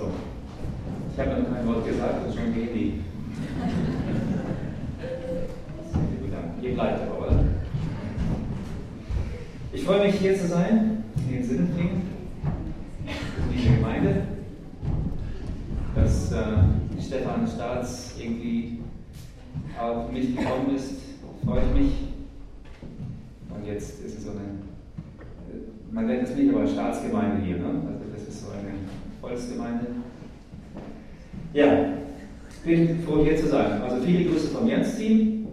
So. Ich habe noch kein Wort gesagt und schon gehen die. Ihr bleibt aber, oder? Ich freue mich, hier zu sein, in Sinnefingen, liebe Gemeinde, dass äh, Stefan Staats irgendwie auf mich gekommen ist, freue ich mich. Und jetzt ist es so eine, man nennt es nicht, aber Staatsgemeinde hier, ne? also das ist so eine Volksgemeinde. Ja, bin froh hier zu sein. Also viele Grüße vom Jens-Team.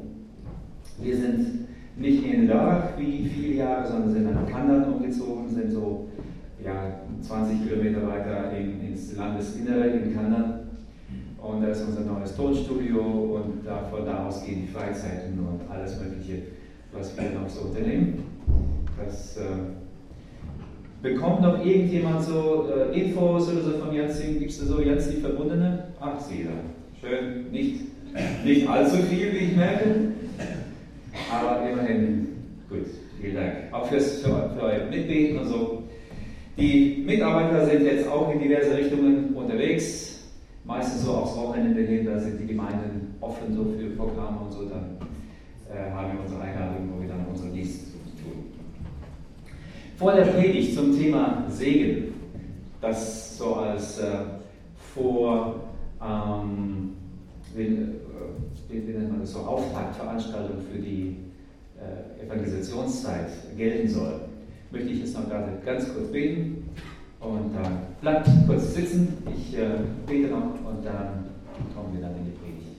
Wir sind nicht in Lörrach wie viele Jahre, sondern sind nach Kandern umgezogen, sind so ja, 20 Kilometer weiter in, ins Landesinnere in Kandern. Und da ist unser neues Tonstudio und da, von da aus gehen die Freizeiten und alles Mögliche, was wir noch so unternehmen. Das äh, bekommt noch irgendjemand so äh, Infos oder so von Janzing? Gibt es da so Jens die Verbundene? Ach, sie da. Schön. Nicht, nicht allzu viel, wie ich merke. Aber immerhin, gut, vielen Dank. Auch fürs, für, für euer Mitbeten und so. Die Mitarbeiter sind jetzt auch in diverse Richtungen unterwegs. Meistens so aufs Wochenende hin, da sind die Gemeinden offen so für Programme und so. Dann äh, haben wir unsere Einladung, wo wir dann unseren Dienst. Vor der Predigt zum Thema Segen, das so als äh, vor ähm, wie, äh, wie, nennt man das so, Auftaktveranstaltung für die äh, Evangelisationszeit gelten soll, möchte ich jetzt noch gerade ganz kurz beten und dann äh, bleibt kurz sitzen. Ich äh, bete noch und dann kommen wir dann in die Predigt.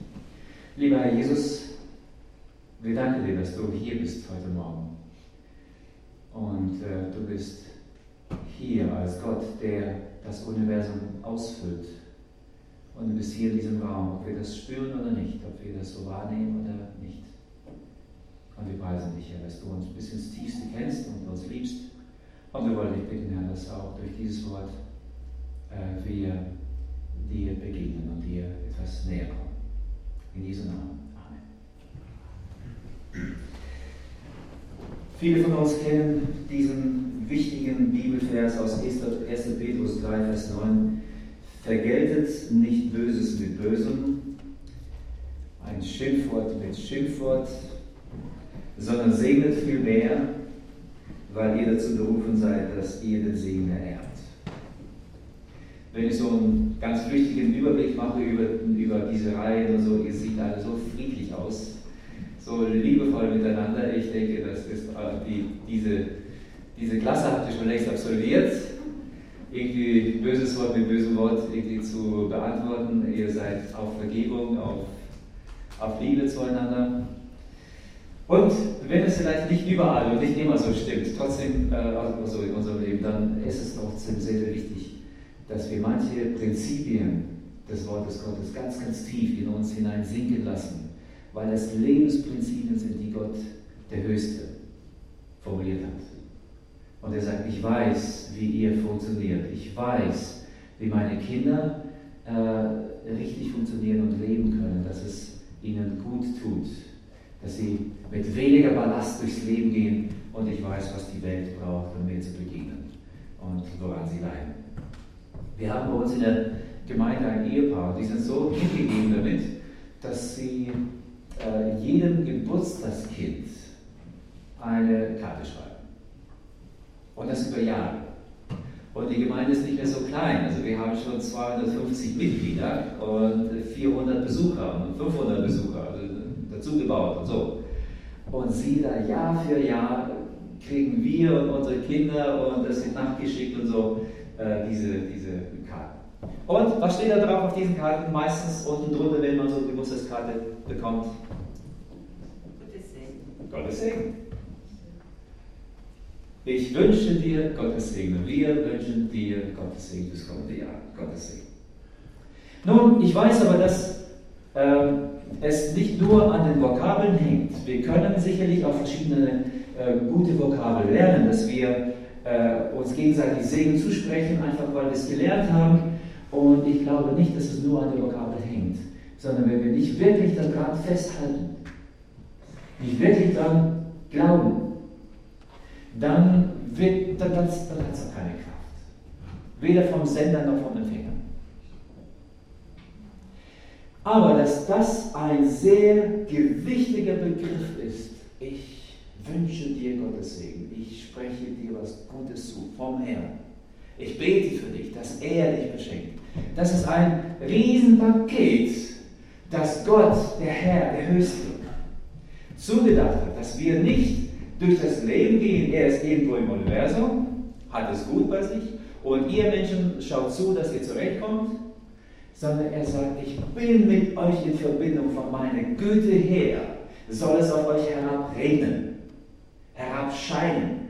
Lieber Herr Jesus, wir danken dir, dass du hier bist heute Morgen. Und äh, du bist hier als Gott, der das Universum ausfüllt und du bist hier in diesem Raum, ob wir das spüren oder nicht, ob wir das so wahrnehmen oder nicht. Und wir preisen dich, Herr, dass du uns bis ins Tiefste kennst und uns liebst. Und wir wollen dich bitten, Herr, dass auch durch dieses Wort äh, wir dir begegnen und dir etwas näher kommen. In Jesu Namen. Amen. Viele von uns kennen diesen wichtigen Bibelvers aus 1. Petrus 3, Vers 9. Vergeltet nicht Böses mit Bösem, ein Schimpfwort mit Schimpfwort, sondern segnet vielmehr, weil ihr dazu berufen seid, dass ihr den Segen ererbt. Wenn ich so einen ganz flüchtigen Überblick mache über, über diese Reihen und so, ihr seht alle so friedlich aus, so liebevoll miteinander. Ich denke, das ist die, diese, diese Klasse habt ihr schon längst absolviert irgendwie böses Wort mit bösem Wort irgendwie zu beantworten. Ihr seid auf Vergebung, auf, auf Liebe zueinander. Und wenn es vielleicht nicht überall und nicht immer so stimmt, trotzdem äh, also in unserem Leben, dann ist es trotzdem sehr, sehr wichtig, dass wir manche Prinzipien des Wortes Gottes ganz, ganz tief in uns hinein sinken lassen, weil es Lebensprinzipien sind, die Gott, der Höchste, formuliert hat. Und er sagt, ich weiß, wie ihr funktioniert. Ich weiß, wie meine Kinder äh, richtig funktionieren und leben können, dass es ihnen gut tut, dass sie mit weniger Ballast durchs Leben gehen und ich weiß, was die Welt braucht, um mir zu begegnen und woran sie leiden. Wir haben bei uns in der Gemeinde ein Ehepaar die sind so hingegeben damit, dass sie äh, jedem Geburtstagskind eine Karte schreiben. Und das über Jahre. Und die Gemeinde ist nicht mehr so klein. Also wir haben schon 250 Mitglieder und 400 Besucher und 500 Besucher also dazu gebaut und so. Und sie da Jahr für Jahr kriegen wir und unsere Kinder und das wird nachgeschickt und so äh, diese, diese. Und was steht da drauf auf diesen Karten? Meistens unten drunter, wenn man so eine Geburtstagskarte bekommt. Gottes Segen. Gottes Segen. Ich wünsche dir Gottes Segen. Wir wünschen dir Gottes Segen fürs kommende Jahr. Gottes Segen. Nun, ich weiß aber, dass äh, es nicht nur an den Vokabeln hängt. Wir können sicherlich auch verschiedene äh, gute Vokabeln lernen, dass wir äh, uns gegenseitig Segen zusprechen, einfach weil wir es gelernt haben. Und ich glaube nicht, dass es nur an der Vokabel hängt, sondern wenn wir nicht wirklich daran festhalten, nicht wirklich daran glauben, dann, wird, dann, dann, dann hat es auch keine Kraft. Weder vom Sender noch vom Empfänger. Aber dass das ein sehr gewichtiger Begriff ist, ich wünsche dir Gottes Segen, ich spreche dir was Gutes zu vom Herrn. Ich bete für dich, dass er dich beschenkt. Das ist ein Riesenpaket, das Gott, der Herr, der Höchste, zugedacht hat, dass wir nicht durch das Leben gehen, er ist irgendwo im Universum, hat es gut bei sich und ihr Menschen schaut zu, dass ihr zurechtkommt, sondern er sagt, ich bin mit euch in Verbindung von meiner Güte her, soll es auf euch herabregnen, herabscheinen.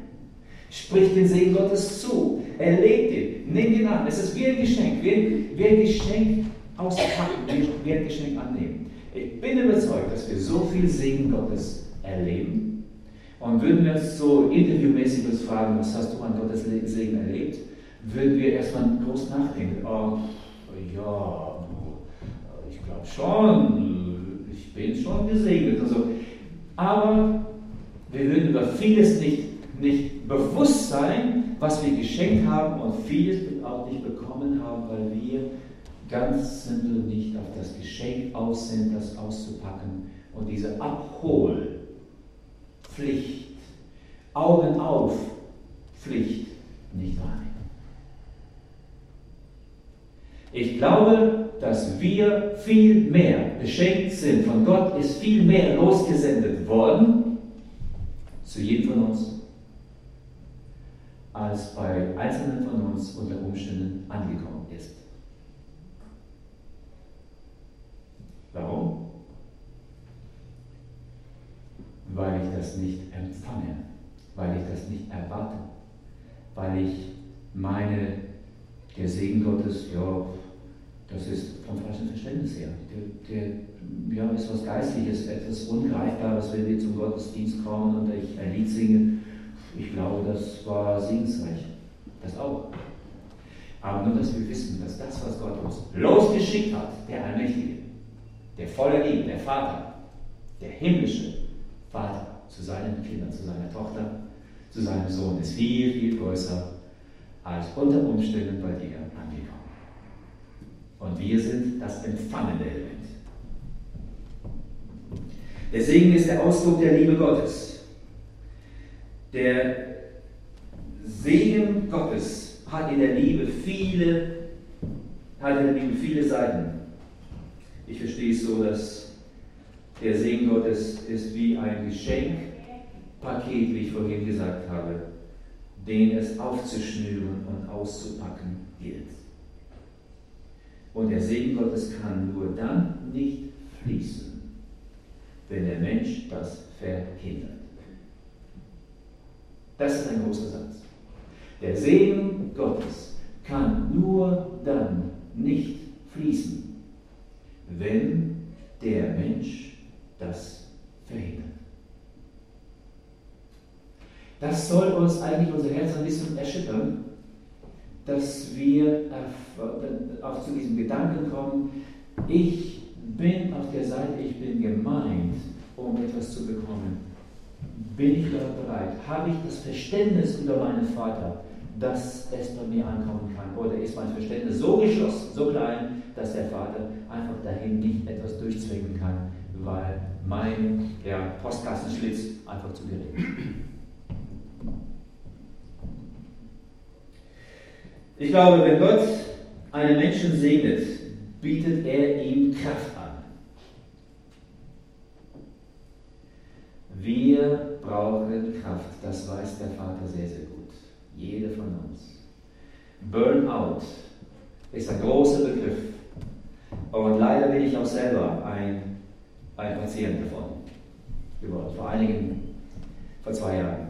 Spricht den Segen Gottes zu, erlebt ihn, nehmt ihn an. Es ist wie ein Geschenk, wie ein, wie ein Geschenk auspacken, wie ein Geschenk annehmen. Ich bin überzeugt, dass wir so viel Segen Gottes erleben. Und würden wir uns so interviewmäßig uns fragen, was hast du an Gottes Segen erlebt, würden wir erstmal groß nachdenken. Oh, ja, ich glaube schon, ich bin schon gesegnet. Also, aber wir würden über vieles nicht, nicht bewusst sein, was wir geschenkt haben und vieles auch nicht bekommen haben, weil wir ganz simpel nicht auf das Geschenk aus sind, das auszupacken und diese Abholpflicht, Augen auf Pflicht nicht wahrnehmen. Ich glaube, dass wir viel mehr beschenkt sind. Von Gott ist viel mehr losgesendet worden, zu jedem von uns, als bei einzelnen von uns unter Umständen angekommen ist. Warum? Weil ich das nicht empfange, weil ich das nicht erwarte, weil ich meine, der Segen Gottes, ja, das ist vom falschen Verständnis her. Der, der ja, ist was Geistliches, etwas Ungreifbares, wenn wir zum Gottesdienst kommen und ich ein Lied singe. Ich glaube, das war segensreich. Das auch. Aber nur, dass wir wissen, dass das, was Gott uns losgeschickt hat, der Allmächtige, der voller Liebe, der Vater, der himmlische Vater zu seinen Kindern, zu seiner Tochter, zu seinem Sohn, ist viel, viel größer als unter Umständen bei dir angekommen. Und wir sind das empfangende Element. Der Segen ist der Ausdruck der Liebe Gottes. Der Segen Gottes hat in der Liebe viele, hat in der Liebe viele Seiten. Ich verstehe es so, dass der Segen Gottes ist wie ein Geschenkpaket, wie ich vorhin gesagt habe, den es aufzuschnüren und auszupacken gilt. Und der Segen Gottes kann nur dann nicht fließen, wenn der Mensch das verhindert. Das ist ein großer Satz. Der Segen Gottes kann nur dann nicht fließen, wenn der Mensch das verhindert. Das soll uns eigentlich unser Herz ein bisschen erschüttern, dass wir auch zu diesem Gedanken kommen, ich bin auf der Seite, ich bin gemeint, um etwas zu bekommen. Bin ich da bereit? Habe ich das Verständnis über meinen Vater, dass es bei mir ankommen kann? Oder ist mein Verständnis so geschlossen, so klein, dass der Vater einfach dahin nicht etwas durchzwingen kann, weil mein ja, Postkassenschlitz einfach zu gering ist? Ich glaube, wenn Gott einen Menschen segnet, bietet er ihm Kraft an. Wir brauchen Kraft, das weiß der Vater sehr, sehr gut. Jeder von uns. Burnout ist ein großer Begriff. Und leider bin ich auch selber ein, ein Patient davon. Vor einigen, vor zwei Jahren.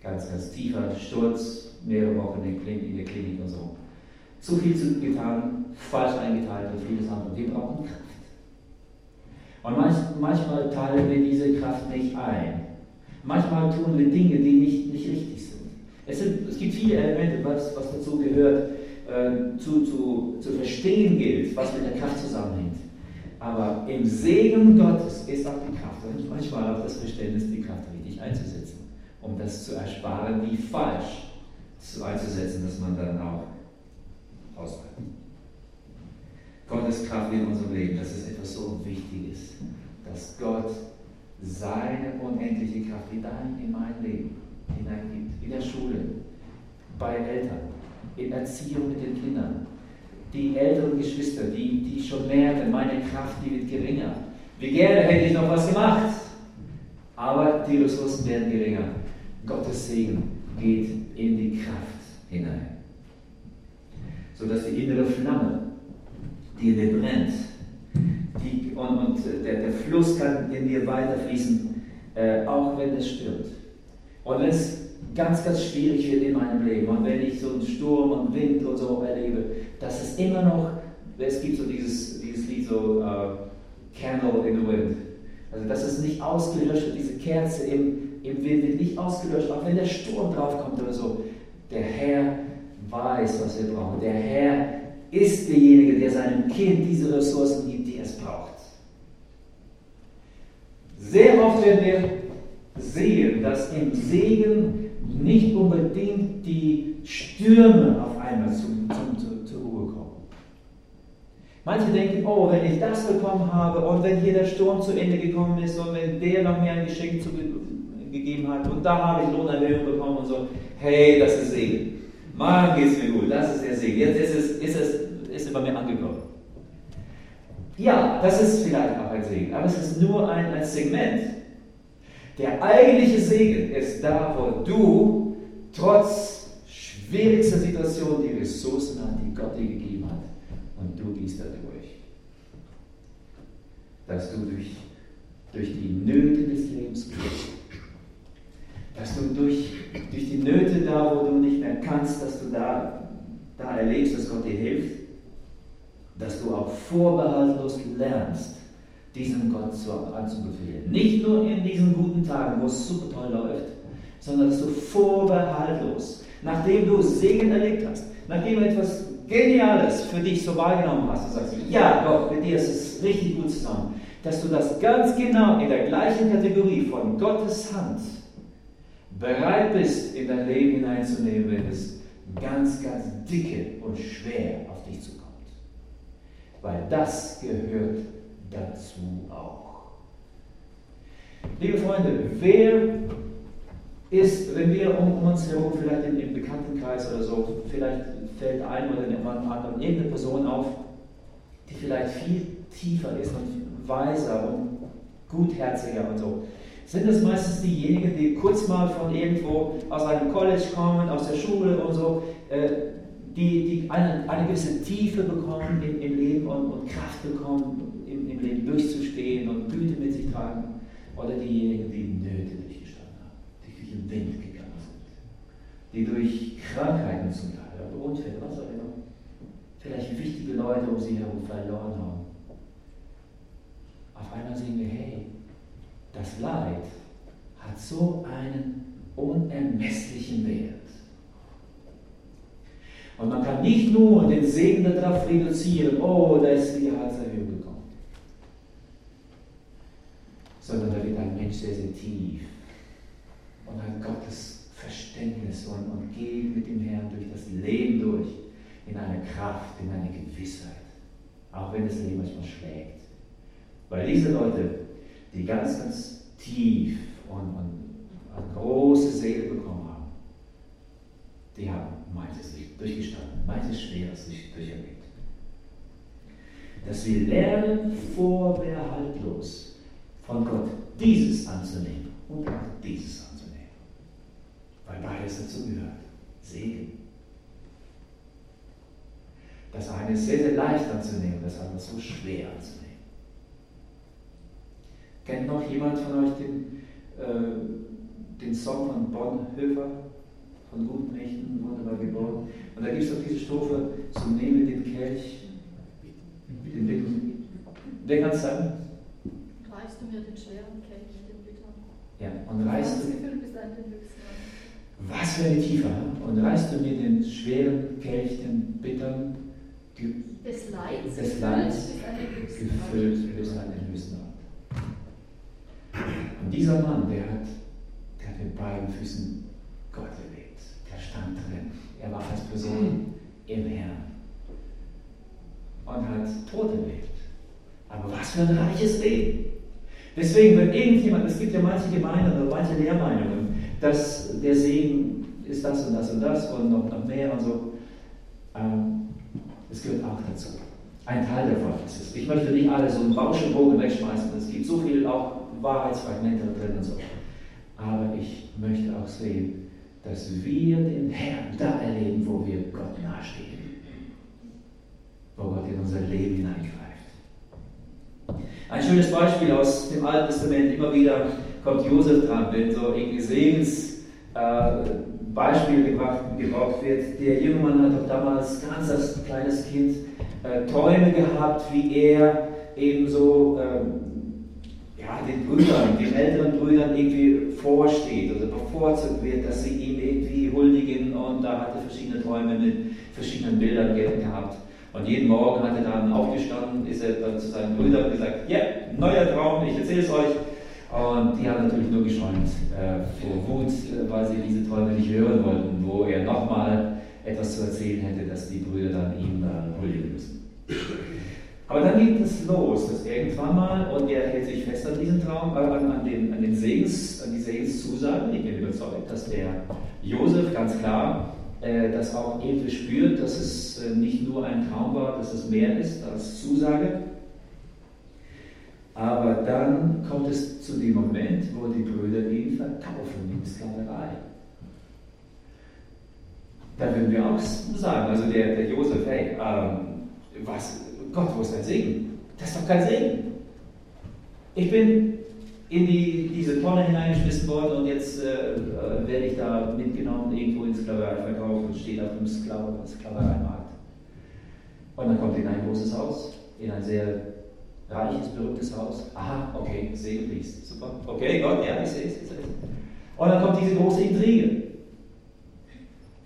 Ganz, ganz tiefer Sturz, mehrere Wochen in der Klinik, und so. Zu viel getan, falsch eingeteilt und vieles andere. Wir brauchen Kraft. Und manch, manchmal teilen wir diese Kraft nicht ein. Manchmal tun wir Dinge, die nicht, nicht richtig sind. Es, sind, es gibt viele Elemente, was, was dazu gehört, äh, zu, zu, zu verstehen gilt, was mit der Kraft zusammenhängt. Aber im Segen Gottes ist auch die Kraft und manchmal auch das Verständnis, die Kraft richtig einzusetzen, um das zu ersparen, wie falsch einzusetzen, dass man dann auch ausbleibt. Gott Gottes Kraft in unserem Leben. Das ist etwas so Wichtiges, dass Gott seine unendliche Kraft hinein in mein Leben hineingibt. In der Schule, bei Eltern, in Erziehung mit den Kindern. Die älteren Geschwister, die, die schon merken, meine Kraft, die wird geringer. Wie gerne hätte ich noch was gemacht. Aber die Ressourcen werden geringer. Gottes Segen geht in die Kraft hinein. Sodass die innere Flamme, die brennt, die, und, und der, der, Fluss kann in dir weiterfließen, äh, auch wenn es stürmt. Und es ganz, ganz schwierig wird in meinem Leben und wenn ich so einen Sturm und Wind und so erlebe, dass es immer noch, es gibt so dieses, dieses Lied so, uh, Candle in the Wind, also dass es nicht ausgelöscht wird, diese Kerze im, im Wind wird nicht ausgelöscht, auch wenn der Sturm draufkommt oder so. Der Herr weiß, was wir brauchen. Der Herr ist derjenige, der seinem Kind diese Ressourcen gibt, die es braucht. Sehr oft werden wir sehen, dass im Segen nicht unbedingt die Stürme auf einmal zum, zum, zum, zur Ruhe kommen. Manche denken, oh, wenn ich das bekommen habe und wenn hier der Sturm zu Ende gekommen ist und wenn der noch mir ein Geschenk zu, gegeben hat und da habe ich Lohnerhöhung bekommen und so, hey, das ist Segen. Mann, geht es mir gut, das ist der Segen. Jetzt ist es, ist es ist bei mir angekommen. Ja, das ist vielleicht auch ein Segen, aber es ist nur ein, ein Segment. Der eigentliche Segen ist da, wo du trotz schwierigster Situation die Ressourcen hast, die Gott dir gegeben hat und du gehst da durch. Dass du durch, durch die Nöte des Lebens gehst. Dass du durch, durch die Nöte da, wo du nicht mehr kannst, dass du da, da erlebst, dass Gott dir hilft. Dass du auch vorbehaltlos lernst, diesem Gott zu, anzubefehlen. Nicht nur in diesen guten Tagen, wo es super toll läuft, sondern dass du vorbehaltlos, nachdem du Segen erlebt hast, nachdem du etwas Geniales für dich so wahrgenommen hast, du sagst, ja Gott, mit dir ist es richtig gut zusammen, dass du das ganz genau in der gleichen Kategorie von Gottes Hand bereit bist, in dein Leben hineinzunehmen, wenn es ganz, ganz dicke und schwer auf dich zukommt. Weil das gehört dazu auch. Liebe Freunde, wer ist, wenn wir um, uns herum, vielleicht im, im Bekanntenkreis oder so, vielleicht fällt ein oder jemand anderen irgendeine Person auf, die vielleicht viel tiefer ist und weiser und gutherziger und so. Sind es meistens diejenigen, die kurz mal von irgendwo aus einem College kommen, aus der Schule und so, äh, die, die eine, eine gewisse Tiefe bekommen im, im Leben und, und, Kraft bekommen, im, im, Leben durchzustehen und Güte mit sich tragen, oder diejenigen, die Nöte durchgestanden haben, die durch den Wind gegangen sind, die durch Krankheiten zum Teil oder Unfälle, was auch immer, vielleicht wichtige Leute um sie herum verloren haben. Auf einmal sehen wir, hey, das Leid hat so einen unermesslichen Wert. Und man kann nicht nur den Segen darauf reduzieren, oh, da ist die Gehaltserhöhung gekommen. Sondern da wird ein Mensch sehr, sehr tief und hat Gottes Verständnis und, und geht mit dem Herrn durch das Leben durch, in eine Kraft, in eine Gewissheit. Auch wenn das Leben manchmal schlägt. Weil diese Leute, die ganz, ganz tief und, und eine große Seele bekommen die haben manches durchgestanden, manches Schweres sich durcherlebt. Dass wir lernen, vorbehaltlos von Gott dieses anzunehmen und auch dieses anzunehmen. Weil beides dazu gehört. Segen. Das eine ist sehr, sehr leicht anzunehmen, das andere so schwer anzunehmen. Kennt noch jemand von euch den, äh, den Song von Bonhoeffer? Von guten Mächten, wunderbar geboren. Und da gibt es doch diese Strophe, so nehme den Kelch, den Wickeln. Wer kann es sagen? Reichst du mir den schweren Kelch, den bittern? Ja, und reichst du. Was für eine Tiefe, und reichst du mir den schweren Kelch, den bittern, des Leids, des Leids gefüllt bis an den höchsten Ort. Und dieser Mann, der hat, der hat mit beiden Füßen Gott erlebt. Stand drin. Er war als Person im Herrn. und hat Tod erlebt. Aber was für ein reiches Leben. Deswegen, wenn irgendjemand, es gibt ja manche Gemeinden oder manche Lehrmeinungen, dass der Segen ist das und das und das und noch, noch mehr und so. Ähm, es gehört auch dazu. Ein Teil davon ist es. Ich möchte nicht alle so einen Bauschenbogen wegschmeißen. Es gibt so viel auch Wahrheitsfragmente drin und so. Aber ich möchte auch sehen, dass wir den Herrn da erleben, wo wir Gott nahestehen. Wo Gott in unser Leben hineingreift. Ein schönes Beispiel aus dem Alten Testament, immer wieder kommt Josef dran, wenn so irgendwie Segens äh, Beispiel gebracht, gebraucht wird. Der junge Mann hat doch damals ganz als kleines Kind äh, Träume gehabt, wie er eben so ähm, ja, den Brüdern, den älteren Brüdern irgendwie vorsteht oder bevorzugt wird, dass sie ihm irgendwie huldigen und da hat er verschiedene Träume mit verschiedenen Bildern gehabt. Und jeden Morgen hat er dann aufgestanden, ist er dann zu seinen Brüdern gesagt, ja, yeah, neuer Traum, ich erzähle es euch. Und die haben natürlich nur geschäumt äh, vor Wut, äh, weil sie diese Träume nicht hören wollten, wo er nochmal etwas zu erzählen hätte, dass die Brüder dann ihm äh, huldigen müssen. Aber dann geht es los, dass irgendwann mal, und er hält sich fest an diesen Traum, äh, an, an, den, an, den Segens, an die Segenszusagen. Ich bin überzeugt, dass der Josef ganz klar äh, das auch irgendwie spürt, dass es äh, nicht nur ein Traum war, dass es mehr ist als Zusage. Aber dann kommt es zu dem Moment, wo die Brüder ihn verkaufen in Sklaverei. Da würden wir auch sagen, also der, der Josef, hey, ähm, was, Gott, wo ist dein Segen? Das ist doch kein Segen. Ich bin in die, diese Tonne hineingeschmissen worden und jetzt äh, äh werde ich da mitgenommen, irgendwo in Sklaverei verkauft und stehe auf dem Sklavereimarkt. Und dann kommt in ein großes Haus, in ein sehr reiches, berühmtes Haus. Aha, okay, Segen fließt. Super. Okay, Gott, ja, ich sehe es. Und dann kommt diese große Intrige.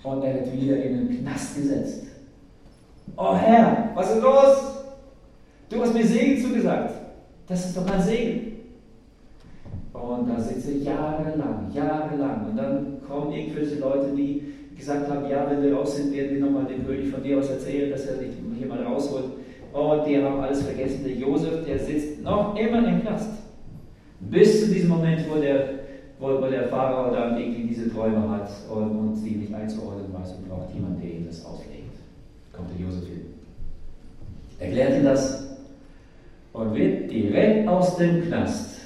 Und er wird wieder in den Knast gesetzt. Oh Herr, was ist los? Du hast mir Segen zugesagt. Das ist doch ein Segen. Und da sitze ich jahrelang, jahrelang. Und dann kommen irgendwelche Leute, die gesagt haben, ja, wenn wir raus sind, werden wir nochmal dem König von dir aus erzählen, dass er dich hier mal rausholt. Und die haben alles vergessen. Der Josef, der sitzt noch immer im Knast. Bis zu diesem Moment, wo der, wo, der Pharao dann irgendwie diese Träume hat und, und sie nicht einzuordnen weiß und braucht jemand, der ihm das auslegt. Kommt der Josef hin. Erklärt ihm das und wird direkt aus dem Knast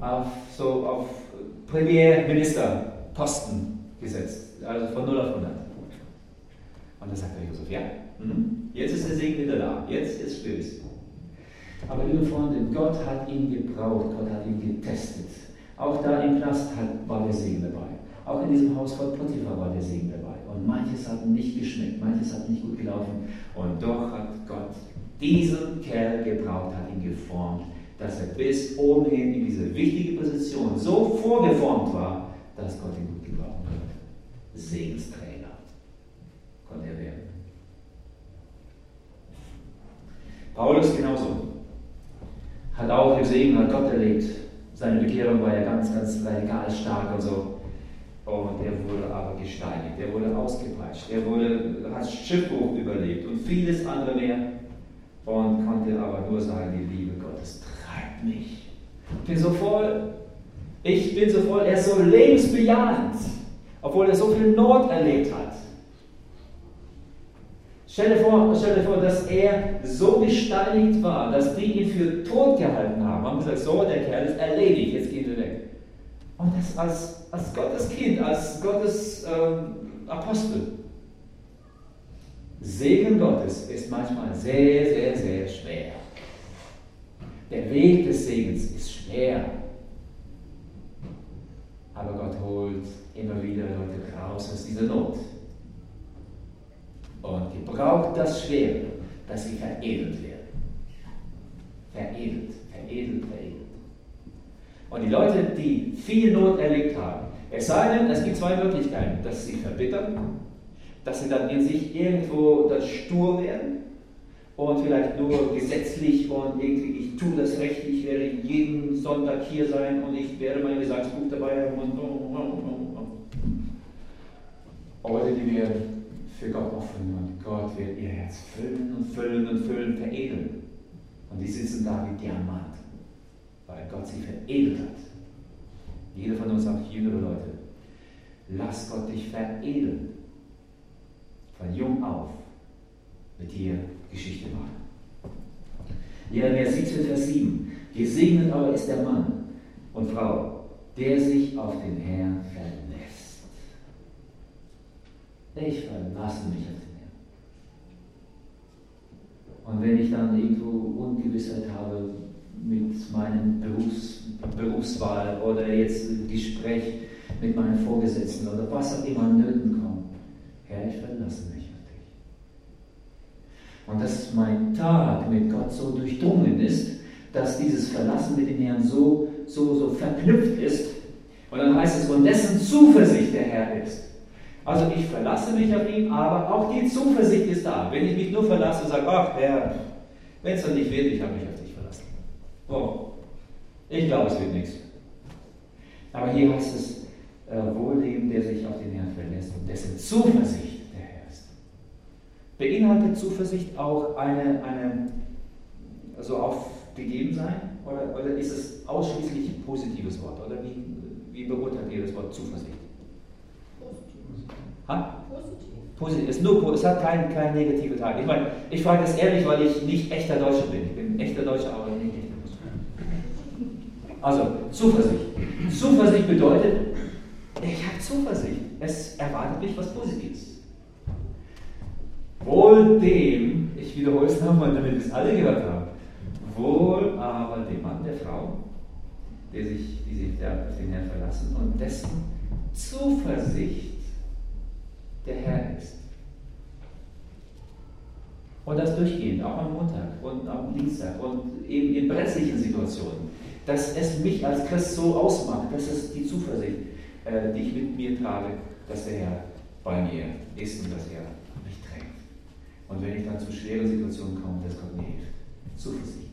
auf, so auf Premierministerposten gesetzt. Also von 0 auf 100. Und dann sagt der Josef, ja, Mhm. Jetzt ist der Segen wieder da. Jetzt ist Stöß. Aber liebe Freunde, Gott hat ihn gebraucht, Gott hat ihn getestet. Auch da im Knast war der Segen dabei. Auch in diesem Haus von Potiphar war der Segen dabei. Und manches hat nicht geschmeckt, manches hat nicht gut gelaufen. Und doch hat Gott diesen Kerl gebraucht, hat ihn geformt, dass er bis oben hin in diese wichtige Position so vorgeformt war, dass Gott ihn gut gebrauchen konnte. Segensträger konnte er werden. Paulus genauso. Hat auch den Segen, hat Gott erlebt. Seine Bekehrung war ja ganz, ganz radikal stark und so. Und er wurde aber gesteinigt, er wurde ausgepeitscht, er wurde, hat Schiffbruch überlebt und vieles andere mehr. Und konnte aber nur sagen, die Liebe Gottes treibt mich. Ich bin so voll, ich bin so voll, er ist so lebensbejahend, obwohl er so viel Not erlebt hat. Stell dir, vor, stell dir vor, dass er so gesteinigt war, dass die ihn für tot gehalten haben. Haben gesagt, so, der Kerl ist erledigt, jetzt geht er weg. Und das als, als Gottes Kind, als Gottes ähm, Apostel. Segen Gottes ist manchmal sehr, sehr, sehr schwer. Der Weg des Segens ist schwer. Aber Gott holt immer wieder Leute raus aus dieser Not und gebraucht das Schwere, dass sie veredelt werden. Veredelt, veredelt, veredelt. Und die Leute, die viel Not erlebt haben, es sei denn, es gibt zwei Möglichkeiten, dass sie verbittern, dass sie dann in sich irgendwo das stur werden und vielleicht nur gesetzlich und irgendwie, ich tue das Recht, ich werde jeden Sonntag hier sein und ich werde mein Gesangsbuch dabei haben und oh, oh, oh. Oder die werden für Gott offen und Gott wird ihr Herz füllen und füllen und füllen, veredeln. Und die sitzen da wie Diamant, weil Gott sie veredelt hat. Jeder von uns, auch jüngere Leute, lass Gott dich veredeln. Von jung auf mit dir Geschichte machen. Jeremia 17, Vers 7. Gesegnet aber ist der Mann und Frau, der sich auf den Herrn verlässt. Ich verlasse mich auf den Herrn. Und wenn ich dann irgendwo Ungewissheit habe mit meinem Berufs, Berufswahl oder jetzt Gespräch mit meinen Vorgesetzten oder was auch immer Nöten kommt, Herr, ich verlasse mich auf dich. Und dass mein Tag mit Gott so durchdrungen ist, dass dieses Verlassen mit dem Herrn so, so, so verknüpft ist. Und dann heißt es, von dessen Zuversicht der Herr ist. Also ich verlasse mich auf ihn, aber auch die Zuversicht ist da. Wenn ich mich nur verlasse und sage, ach Herr, wenn es dann nicht wird, ich habe mich auf dich verlassen. Oh, ich glaube, es wird nichts. Aber hier heißt es, äh, Wohlleben, der sich auf den Herrn verlässt und dessen Zuversicht der Herr ist. Beinhaltet Zuversicht auch eine, eine also aufgegeben sein? Oder, oder ist es ausschließlich ein positives Wort? Oder wie, wie beurteilt ihr das Wort Zuversicht? Positiv. Ha? Positiv. Positiv. Es, nur, es hat keinen kein negativen Teil. Ich meine, ich frage das ehrlich, weil ich nicht echter Deutscher bin. Ich bin echter Deutscher, aber nicht echter Deutscher. Also, Zuversicht. Zuversicht bedeutet, ich habe Zuversicht. Es erwartet mich was Positives. Wohl dem, ich wiederhole es nochmal, damit es alle gehört haben, wohl aber dem Mann, der Frau, der sich, die sich auf den Herrn verlassen und dessen Zuversicht der Herr ist. Und das durchgehend, auch am Montag und am Dienstag und eben in brenzlichen Situationen, dass es mich als Christ so ausmacht, dass es die Zuversicht, äh, die ich mit mir trage, dass der Herr bei mir ist und dass er mich trägt. Und wenn ich dann zu schweren Situationen komme, dass Gott mir hilft. Zuversicht.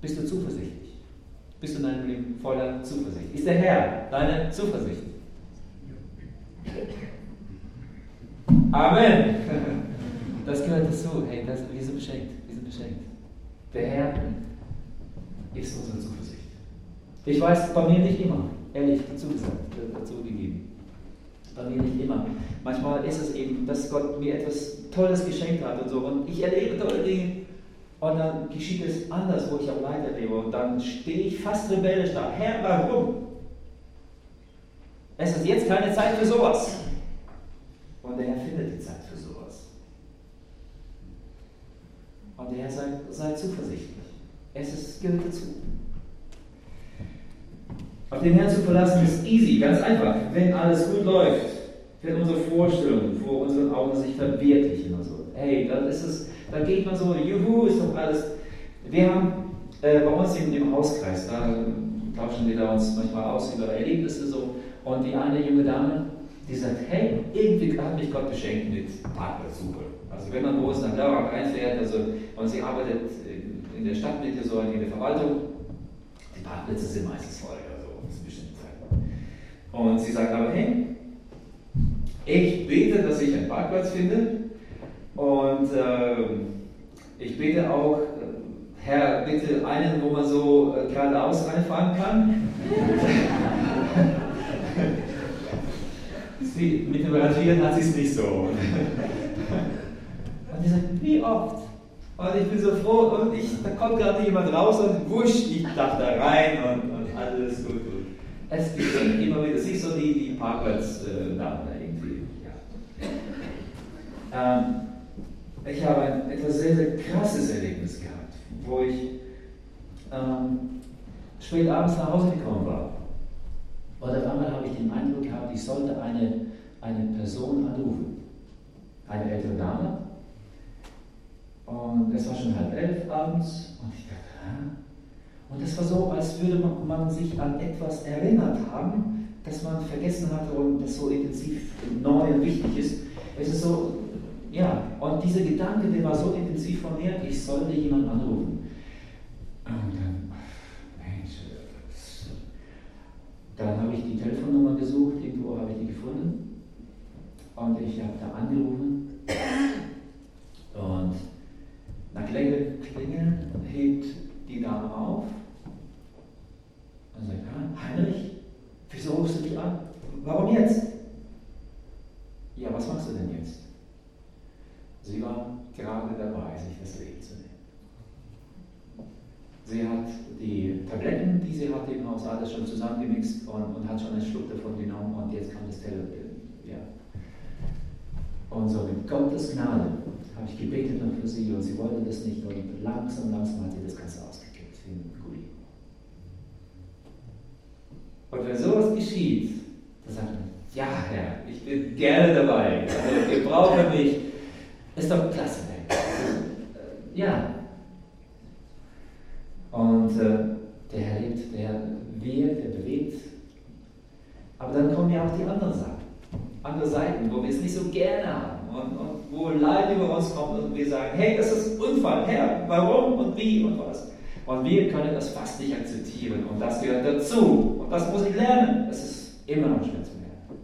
Bist du zuversichtlich? Bist du in deinem Leben voller Zuversicht? Ist der Herr deine Zuversicht? Amen. Das gehört dazu. Hey, das, wir sind beschenkt. Wir sind beschenkt. Der Herr ist unsere Zuversicht. Ich weiß, bei mir nicht immer, ehrlich dazu gesagt, gegeben. Bei mir nicht immer. Manchmal ist es eben, dass Gott mir etwas Tolles geschenkt hat und so. Und ich erlebe tolle Dinge. Und dann geschieht es anders, wo ich auch Leid erlebe. Und dann stehe ich fast rebellisch da. Herr, warum? Es ist jetzt keine Zeit für sowas. Und der Herr findet die Zeit für sowas. Und der Herr sagt, sei zuversichtlich. Es ist, gehört dazu. Auf den Herrn zu verlassen ist easy, ganz einfach. Wenn alles gut läuft, wenn unsere Vorstellungen vor unseren Augen sich verwirklichen und so. Hey, dann ist es, dann geht man so, juhu, ist doch alles. Wir haben äh, bei uns in dem Hauskreis, da tauschen wir da uns manchmal aus über Erlebnisse so. Und die eine junge Dame, die sagt, hey, irgendwie hat mich Gott beschenkt mit Parkplatzsuche. Also wenn man groß nach Laurak einfährt, also, und sie arbeitet in der Stadtmitte, so in der Verwaltung, die Parkplätze sind meistens voll, Und sie sagt aber, hey, ich bete, dass ich einen Parkplatz finde und äh, ich bete auch, äh, Herr, bitte einen, wo man so äh, geradeaus reinfahren kann. sie, mit dem Rangieren hat sie es nicht so. Und ich sage, wie oft? Und ich bin so froh und ich, da kommt gerade jemand raus und wusch, ich darf da rein und, und alles gut. Es gibt immer wieder, siehst du die, die Parkplatz-Damen äh, irgendwie. Ja. Ähm, ich habe ein etwas sehr, sehr krasses Erlebnis gehabt, wo ich ähm, spät abends nach Hause gekommen war. Und auf einmal habe ich den Eindruck gehabt, ich sollte eine, eine Person anrufen. Eine ältere Dame. Und es war schon halb elf abends. Und ich dachte, Hä? Und es war so, als würde man, sich an etwas erinnert haben, das man vergessen hatte und das so intensiv neu und wichtig ist. Es ist so, ja, und dieser Gedanke, der war so intensiv von mir, ich sollte jemanden anrufen. Und dann, Mensch, dann habe ich die Telefonnummer gesucht, irgendwo habe ich die gefunden. Und ich habe da angerufen Und nach Klingeln hebt die Dame auf und sagt, ah, Heinrich, wieso rufst du mich an? Warum jetzt? Ja, was machst du denn jetzt? Sie war gerade dabei, sich das Leben zu nehmen. Sie hat die Tabletten, die sie hatte im Haus, alles schon zusammengemixt und, und hat schon einen Schluck davon genommen und jetzt kam das Telefon. Ja. Und so mit Gottes Gnade habe ich gebetet für sie und sie wollte das nicht und langsam, langsam hat sie das Ganze ausgekippt ein Gulli. Und wenn sowas geschieht, dann sagt man, ja Herr, ich bin gerne dabei, also, ihr braucht mich, ist doch klasse. Ja, und äh, der Herr lebt, der wirkt, der bewegt. Aber dann kommen ja auch die anderen Sachen, andere Seiten, wo wir es nicht so gerne haben und, und wo Leid über uns kommt und wir sagen, hey, das ist Unfall, Herr, warum und wie und was. Und wir können das fast nicht akzeptieren und das gehört dazu das muss ich lernen. Das ist immer noch schwer zu lernen.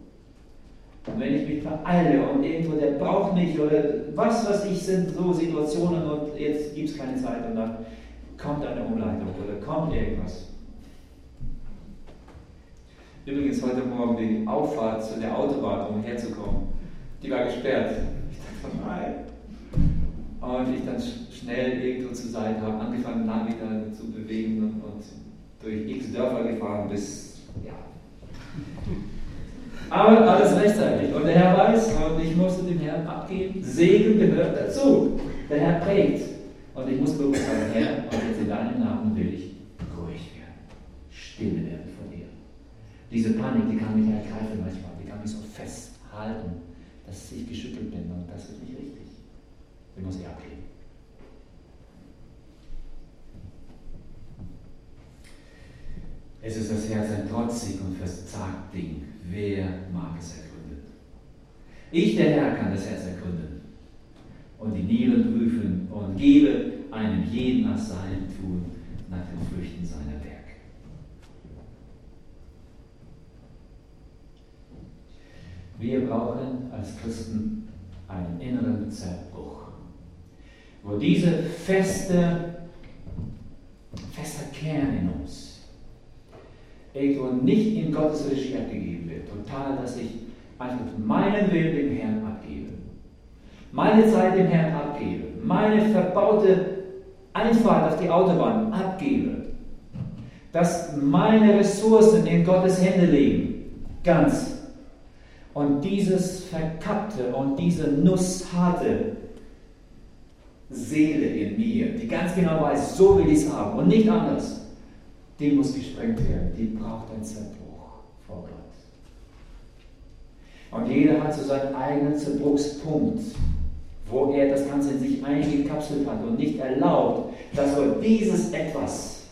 Und wenn ich mich vereile und irgendwo der braucht mich oder was was ich sind so Situationen und jetzt gibt es keine Zeit und dann kommt eine Umleitung oder kommt irgendwas. Übrigens heute Morgen die Auffahrt zu der Autobahn, um herzukommen, die war gesperrt. Ich dachte, nein. Und ich dann schnell irgendwo zur Seite habe, angefangen Nachmittag zu bewegen und, und durch x Dörfer gefahren bis, ja. Aber alles rechtzeitig. Und der Herr weiß, und ich musste dem Herrn abgeben, Segen gehört dazu. Der Herr prägt. Und ich muss bewusst sagen, Herr, und jetzt in deinem Namen will ich ruhig werden, stille werden vor dir. Diese Panik, die kann mich ergreifen manchmal, die kann mich so festhalten, dass ich geschüttelt bin und das ist nicht richtig. Die muss ich ablegen. Es ist das Herz ein trotzig und verzagt Ding. Wer mag es ergründen? Ich, der Herr, kann das Herz ergründen und die Nieren prüfen und gebe einem jeden nach seinem Tun, nach den Früchten seiner Werke. Wir brauchen als Christen einen inneren Zerbruch, wo diese feste, fester Kern in uns irgendwo nicht in Gottes Regie abgegeben wird, total, dass ich einfach meinen Willen dem Herrn abgebe. Meine Zeit dem Herrn abgebe, meine verbaute Einfahrt auf die Autobahn abgebe, dass meine Ressourcen in Gottes Hände liegen, ganz. Und dieses verkappte und diese nussharte Seele in mir, die ganz genau weiß, so will ich es haben und nicht anders, die muss gesprengt werden, die braucht einen Zerbruch vor Gott. Und jeder hat so seinen eigenen Zerbruchspunkt wo er das Ganze in sich eingekapselt hat und nicht erlaubt, dass Gott dieses etwas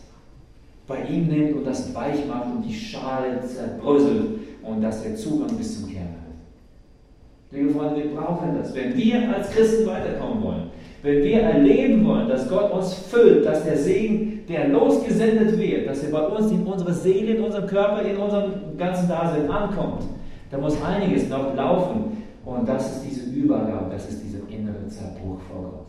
bei ihm nimmt und das weich macht und die Schale zerbröselt und dass der Zugang bis zum Kern hat. Liebe Freunde, wir brauchen das. Wenn wir als Christen weiterkommen wollen, wenn wir erleben wollen, dass Gott uns füllt, dass der Segen, der losgesendet wird, dass er bei uns in unserer Seele, in unserem Körper, in unserem ganzen Dasein ankommt, da muss einiges noch laufen. Und das ist diese Übergabe, das ist dieser innere Zerbruch vor Gott.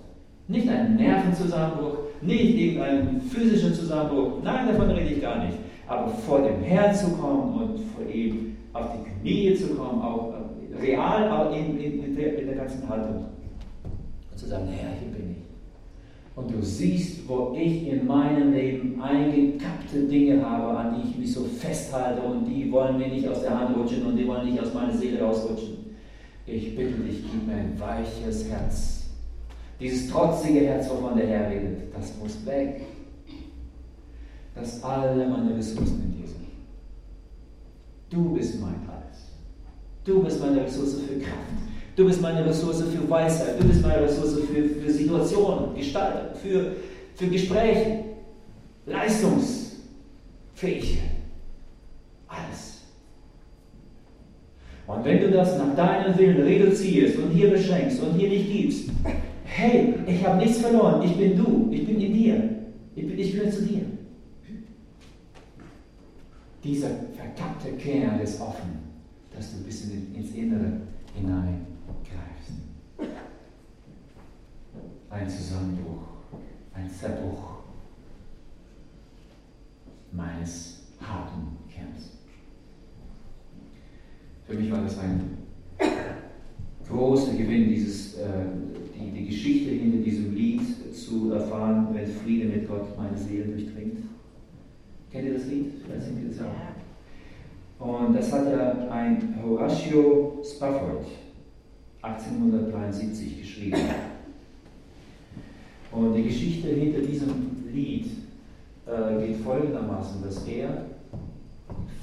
Nicht ein Nervenzusammenbruch, nicht irgendein physischer Zusammenbruch, nein, davon rede ich gar nicht. Aber vor dem Herrn zu kommen und vor ihm auf die Knie zu kommen, auch äh, real, aber in, in, in, der, in der ganzen Haltung. Und zu sagen, Herr, hier bin ich. Und du siehst, wo ich in meinem Leben eingekappte Dinge habe, an die ich mich so festhalte und die wollen mir nicht aus der Hand rutschen und die wollen nicht aus meiner Seele rausrutschen. Ich bitte dich, gib mir ein weiches Herz. Dieses trotzige Herz, wovon der Herr redet, das muss weg. Dass alle meine Ressourcen in dir sind. Du bist mein alles. Du bist meine Ressource für Kraft. Du bist meine Ressource für Weisheit. Du bist meine Ressource für, für Situationen, Gestaltung, für, für Gespräche, Leistungsfähigkeit. Alles. Und wenn du das nach deinem Willen reduzierst und hier beschränkst und hier nicht gibst, hey, ich habe nichts verloren, ich bin du, ich bin in dir, ich, bin, ich gehöre zu dir. Dieser verkappte Kern ist offen, dass du bis in, ins Innere hineingreifst. Ein Zusammenbruch, ein Zerbruch meines harten Kerns. Für mich war das ein großer Gewinn, dieses, äh, die, die Geschichte hinter diesem Lied zu erfahren, wenn Friede mit Gott meine Seele durchdringt. Kennt ihr das Lied? Vielleicht singt ihr das auch. Und das hat ja ein Horatio Spafford 1873 geschrieben. Und die Geschichte hinter diesem Lied äh, geht folgendermaßen, dass er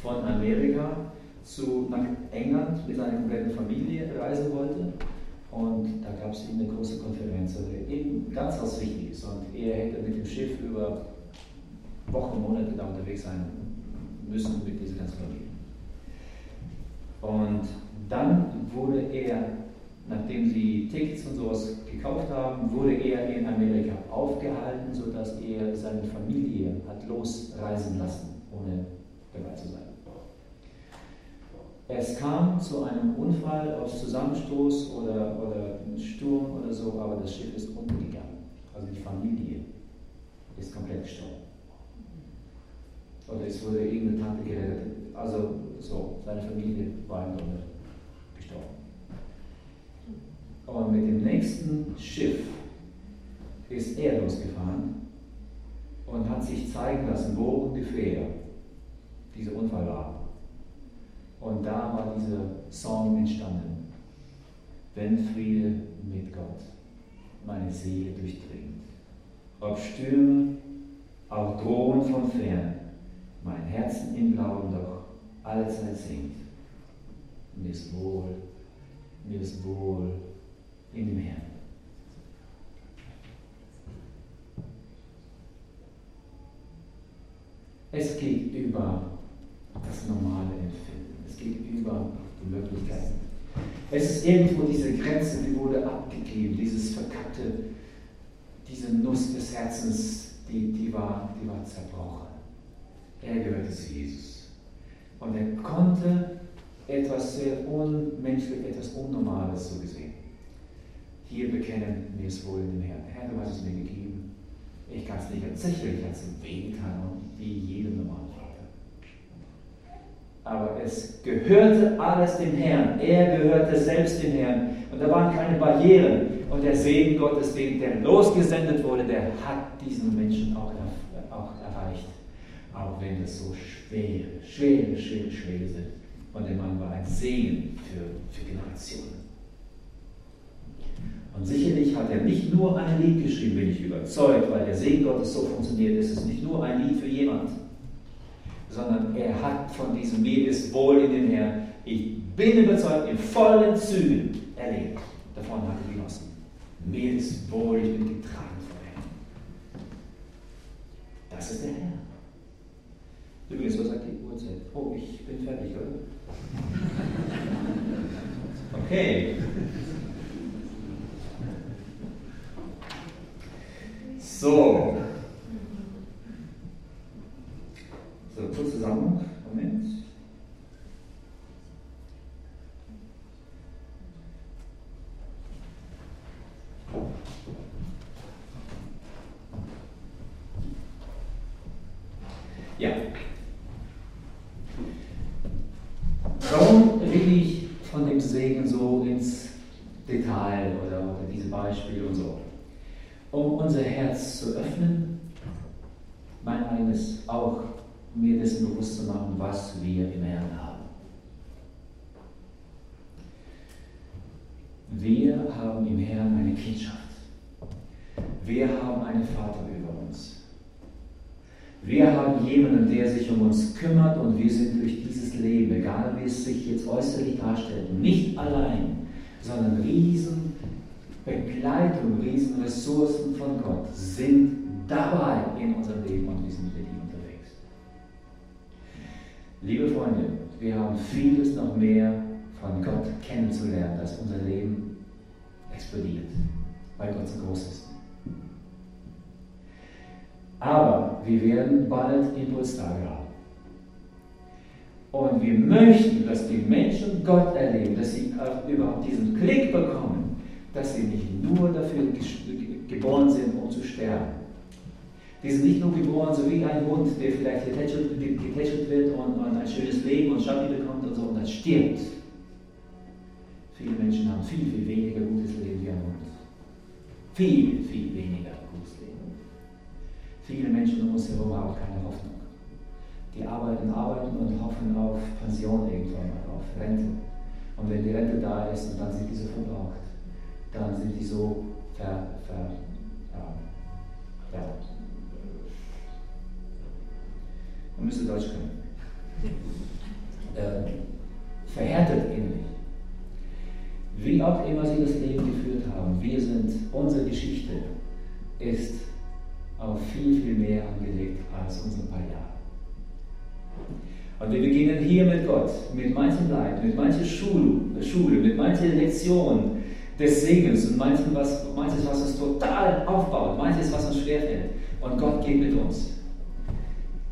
von Amerika zu, nach England mit seiner kompletten Familie reisen wollte. Und da gab es eben eine große Konferenz, also eben ganz was Wichtiges. Und er hätte mit dem Schiff über Wochen, Monate da unterwegs sein müssen mit dieser ganzen Familie. Und dann wurde er, nachdem sie Tickets und sowas gekauft haben, wurde er in Amerika aufgehalten, sodass er seine Familie hat losreisen lassen, ohne dabei zu sein. Es kam zu einem Unfall aus Zusammenstoß oder, oder Sturm oder so, aber das Schiff ist untergegangen. Also die Familie ist komplett gestorben. Oder es wurde irgendeine Tante gerettet. Also so, seine Familie war im Grunde. Und mit dem nächsten Schiff ist er losgefahren und hat sich zeigen lassen, wo ungefähr dieser Unfall war. Und da war dieser Song entstanden. Wenn Friede mit Gott meine Seele durchdringt. Ob Stürme, auch Drohen von fern, mein Herzen im Glauben doch allzeit singt. Mir ist wohl, mir ist wohl in dem Herrn. Es geht über das normale Empfinden. Es geht über die Möglichkeiten. Es ist irgendwo diese Grenze, die wurde abgegeben, dieses verkappte, diese Nuss des Herzens, die, die, war, die war zerbrochen. Er gehörte zu Jesus. Und er konnte etwas sehr unmenschlich, etwas Unnormales so gesehen. Hier bekennen wir es wohl dem Herrn. Herr, du hast es mir gegeben. Ich kann es nicht erzählen, ich hat es wehgetan, wie jedem normalen Vater. Aber es gehörte alles dem Herrn. Er gehörte selbst dem Herrn. Und da waren keine Barrieren. Und der Segen Gottes, der losgesendet wurde, der hat diesen Menschen auch, auch erreicht. Auch wenn es so schwere, schwere, schwere, schwere sind. Und der Mann war ein Segen für, für Generationen. Und sicherlich hat er nicht nur ein Lied geschrieben, bin ich überzeugt, weil der Segen Gottes so funktioniert, ist es nicht nur ein Lied für jemand, sondern er hat von diesem Mir ist wohl in dem Herrn, ich bin überzeugt, in vollen Zügen erlebt. Davon hat er genossen. Mir ist wohl, ich bin getragen von Herrn. Das ist der Herr. Übrigens, was sagt die Uhrzeit? Oh, ich bin fertig, oder? Okay. So. So, kurz zusammen. Moment. Ja. Warum will ich von dem Segen so ins Detail oder diese Beispiele und so? Um unser Herz zu öffnen, mein eigenes auch mir dessen bewusst zu machen, was wir im Herrn haben. Wir haben im Herrn eine Kindschaft. Wir haben einen Vater über uns. Wir haben jemanden, der sich um uns kümmert und wir sind durch dieses Leben, egal wie es sich jetzt äußerlich darstellt, nicht allein, sondern riesen Begleitung, Riesenressourcen von Gott sind dabei in unserem Leben und wir sind mit ihm unterwegs. Liebe Freunde, wir haben vieles noch mehr von Gott kennenzulernen, dass unser Leben explodiert, weil Gott so groß ist. Aber wir werden bald Impulstage haben. Und wir möchten, dass die Menschen Gott erleben, dass sie überhaupt diesen Klick bekommen dass sie nicht nur dafür geboren sind, um zu sterben. Die sind nicht nur geboren, so wie ein Hund, der vielleicht getätschelt, getätschelt wird und, und, ein schönes Leben und Schatten bekommt und so und dann stirbt. Viele Menschen haben viel, viel weniger gutes Leben wie ein Hund. Viel, viel weniger gutes Leben. Viele Menschen um uns herum haben keine Hoffnung. Die arbeiten, arbeiten und hoffen auf Pension irgendwann mal, auf Rente. Und wenn die Rente da ist und dann sind die so verbraucht, dann sind die so ver, ver, ja, ja, man müsste Deutsch können. Äh, verhärtet innerlich. Wie auch immer sie das Leben geführt haben, wir sind, unsere Geschichte ist auf viel, viel mehr angelegt als unsere paar Jahre. Und wir beginnen hier mit Gott, mit manchem Leid, mit mancher Schule, Schule mit mancher Lektion des Segens und manches was, manches, was uns total aufbaut, manches, was uns schwerfällt. Und Gott geht mit uns.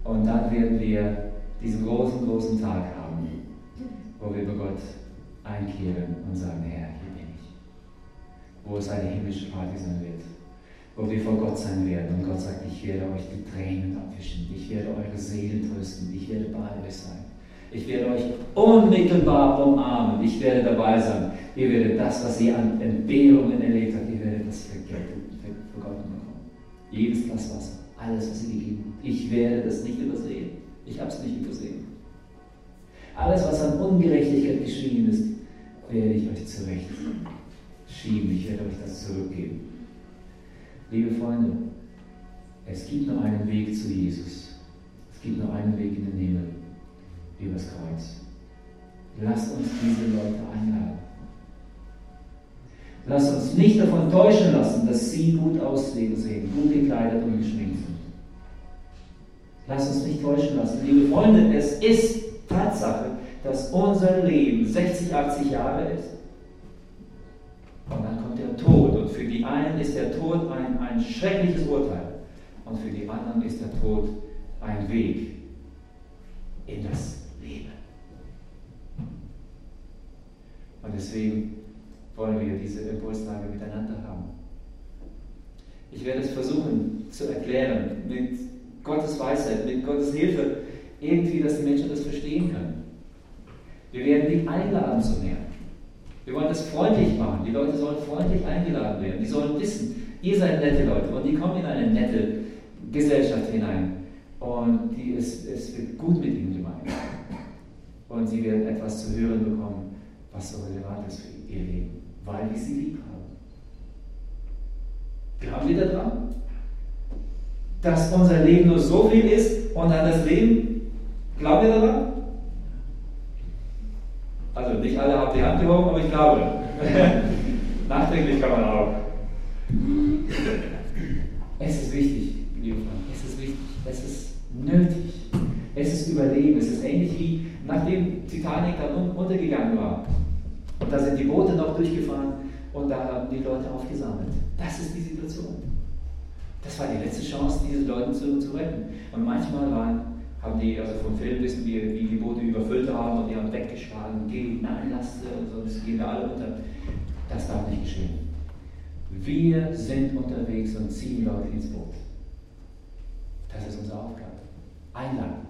Und dann werden wir diesen großen, großen Tag haben, wo wir bei Gott einkehren und sagen, Herr, hier bin ich. Wo es eine himmlische Party sein wird. Wo wir vor Gott sein werden und Gott sagt, ich werde euch die Tränen abwischen, ich werde eure Seelen trösten, ich werde bei euch sein. Ich werde euch unmittelbar umarmen, ich werde dabei sein. Ihr werdet das, was ihr an Entbehrungen erlebt habt, ihr werdet das vergelten, vergotten bekommen. Jedes Glas Wasser, alles, was ihr gegeben habt. Ich werde das nicht übersehen. Ich habe es nicht übersehen. Alles, was an Ungerechtigkeit geschehen ist, werde ich euch zurecht schieben. Ich werde euch das zurückgeben. Liebe Freunde, es gibt nur einen Weg zu Jesus. Es gibt nur einen Weg in den Himmel, übers Kreuz. Lasst uns diese Leute einladen. Lasst uns nicht davon täuschen lassen, dass sie gut aussehen, gut gekleidet und geschminkt sind. Lasst uns nicht täuschen lassen. Liebe Freunde, es ist Tatsache, dass unser Leben 60, 80 Jahre ist. Und dann kommt der Tod. Und für die einen ist der Tod ein, ein schreckliches Urteil. Und für die anderen ist der Tod ein Weg in das Leben. Und deswegen wollen wir diese Impulstage miteinander haben. Ich werde es versuchen zu erklären mit Gottes Weisheit, mit Gottes Hilfe, irgendwie, dass die Menschen das verstehen können. Wir werden dich einladen zu mehr. Wir wollen das freundlich machen. Die Leute sollen freundlich eingeladen werden. Die sollen wissen, ihr seid nette Leute und die kommen in eine nette Gesellschaft hinein. Und die ist, es wird gut mit ihnen gemeint. Und sie werden etwas zu hören bekommen, was so relevant ist für ihr Leben, weil wir sie lieb haben. Glauben wir daran? Dass unser Leben nur so viel ist und an das Leben, glauben wir daran? Also nicht alle haben die Hand gehoben, aber ich glaube. Nachdenklich kann man auch. Es ist wichtig, liebe Freunde, es ist wichtig, es ist nötig, es ist Überleben, es ist ähnlich wie nachdem Titanic dann untergegangen war. Und da sind die Boote noch durchgefahren und da haben die Leute aufgesammelt. Das ist die Situation. Das war die letzte Chance, diese Leute zu, zu retten. Und manchmal waren haben die, also vom Film wissen wir, wie die Boote überfüllt haben und die haben weggeschlagen, geh, nein, lasst, sonst gehen wir alle unter. Das darf nicht geschehen. Wir sind unterwegs und ziehen Leute ins Boot. Das ist unsere Aufgabe. Einladen.